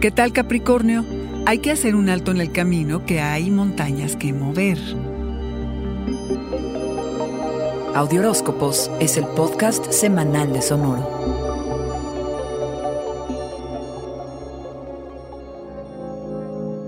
¿Qué tal Capricornio? Hay que hacer un alto en el camino que hay montañas que mover. Audioróscopos es el podcast semanal de Sonoro.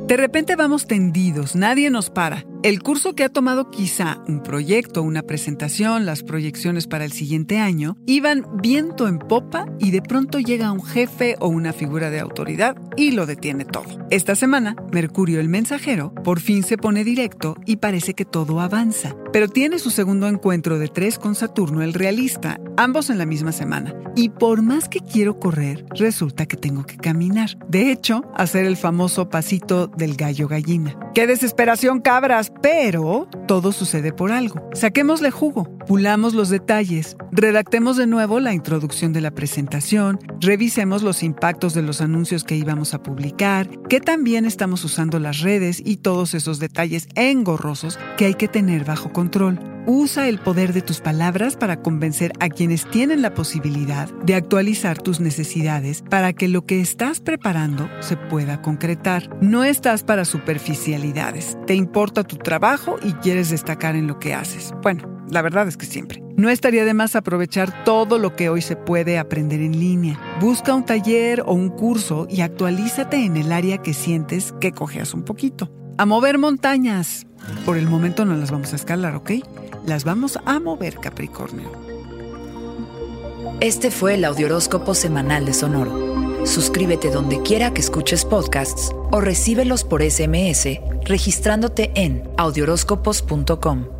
De repente vamos tendidos, nadie nos para. El curso que ha tomado quizá un proyecto, una presentación, las proyecciones para el siguiente año, iban viento en popa y de pronto llega un jefe o una figura de autoridad y lo detiene todo. Esta semana, Mercurio el mensajero por fin se pone directo y parece que todo avanza. Pero tiene su segundo encuentro de tres con Saturno el realista, ambos en la misma semana. Y por más que quiero correr, resulta que tengo que caminar. De hecho, hacer el famoso pasito del gallo gallina. ¡Qué desesperación, cabras! Pero todo sucede por algo. Saquémosle jugo, pulamos los detalles, redactemos de nuevo la introducción de la presentación, revisemos los impactos de los anuncios que íbamos a publicar, que también estamos usando las redes y todos esos detalles engorrosos que hay que tener bajo control. Usa el poder de tus palabras para convencer a quienes tienen la posibilidad de actualizar tus necesidades para que lo que estás preparando se pueda concretar. No estás para superficialidades. Te importa tu trabajo y quieres destacar en lo que haces. Bueno, la verdad es que siempre. No estaría de más aprovechar todo lo que hoy se puede aprender en línea. Busca un taller o un curso y actualízate en el área que sientes que cojeas un poquito. A mover montañas. Por el momento no las vamos a escalar, ¿ok? Las vamos a mover, Capricornio. Este fue el Audioróscopo semanal de Sonoro. Suscríbete donde quiera que escuches podcasts o recíbelos por SMS registrándote en audioróscopos.com.